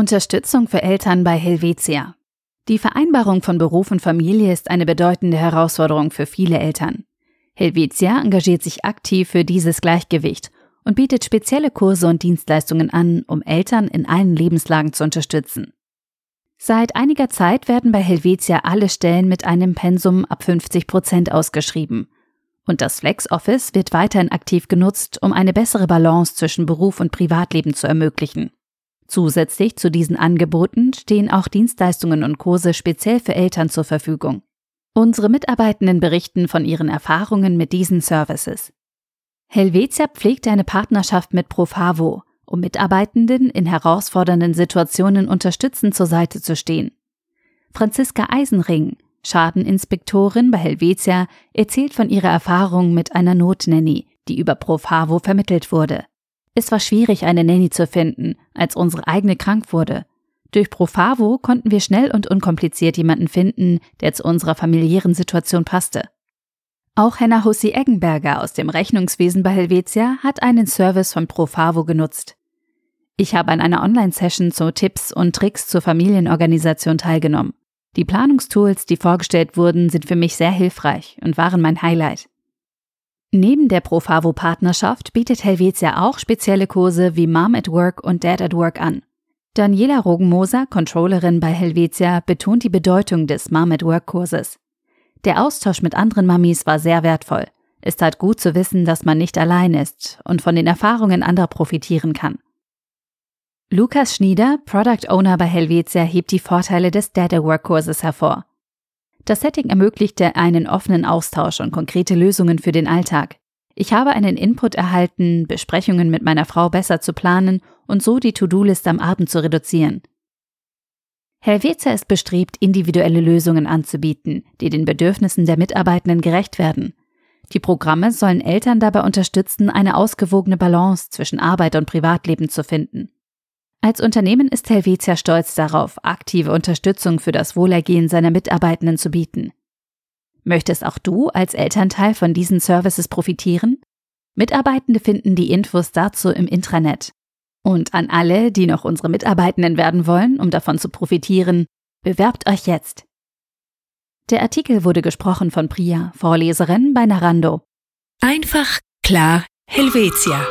Unterstützung für Eltern bei Helvetia. Die Vereinbarung von Beruf und Familie ist eine bedeutende Herausforderung für viele Eltern. Helvetia engagiert sich aktiv für dieses Gleichgewicht und bietet spezielle Kurse und Dienstleistungen an, um Eltern in allen Lebenslagen zu unterstützen. Seit einiger Zeit werden bei Helvetia alle Stellen mit einem Pensum ab 50 Prozent ausgeschrieben. Und das FlexOffice wird weiterhin aktiv genutzt, um eine bessere Balance zwischen Beruf und Privatleben zu ermöglichen. Zusätzlich zu diesen Angeboten stehen auch Dienstleistungen und Kurse speziell für Eltern zur Verfügung. Unsere Mitarbeitenden berichten von ihren Erfahrungen mit diesen Services. Helvetia pflegt eine Partnerschaft mit Profavo, um Mitarbeitenden in herausfordernden Situationen unterstützend zur Seite zu stehen. Franziska Eisenring, Schadeninspektorin bei Helvetia, erzählt von ihrer Erfahrung mit einer Notnanny, die über Profavo vermittelt wurde. Es war schwierig, eine Nanny zu finden, als unsere eigene krank wurde. Durch Profavo konnten wir schnell und unkompliziert jemanden finden, der zu unserer familiären Situation passte. Auch Henna Hussi Eggenberger aus dem Rechnungswesen bei Helvetia hat einen Service von Profavo genutzt. Ich habe an einer Online-Session zu Tipps und Tricks zur Familienorganisation teilgenommen. Die Planungstools, die vorgestellt wurden, sind für mich sehr hilfreich und waren mein Highlight. Neben der Profavo-Partnerschaft bietet Helvetia auch spezielle Kurse wie Mom at Work und Dad at Work an. Daniela Rogenmoser, Controllerin bei Helvetia, betont die Bedeutung des Mom at Work Kurses. Der Austausch mit anderen Mamis war sehr wertvoll. Es tat gut zu wissen, dass man nicht allein ist und von den Erfahrungen anderer profitieren kann. Lukas Schnieder, Product Owner bei Helvetia, hebt die Vorteile des Dad at Work Kurses hervor. Das Setting ermöglichte einen offenen Austausch und konkrete Lösungen für den Alltag. Ich habe einen Input erhalten, Besprechungen mit meiner Frau besser zu planen und so die To-Do-Liste am Abend zu reduzieren. Helvetia ist bestrebt, individuelle Lösungen anzubieten, die den Bedürfnissen der Mitarbeitenden gerecht werden. Die Programme sollen Eltern dabei unterstützen, eine ausgewogene Balance zwischen Arbeit und Privatleben zu finden. Als Unternehmen ist Helvetia stolz darauf, aktive Unterstützung für das Wohlergehen seiner Mitarbeitenden zu bieten. Möchtest auch du als Elternteil von diesen Services profitieren? Mitarbeitende finden die Infos dazu im Intranet. Und an alle, die noch unsere Mitarbeitenden werden wollen, um davon zu profitieren, bewerbt euch jetzt. Der Artikel wurde gesprochen von Priya, Vorleserin bei Narando. Einfach, klar, Helvetia.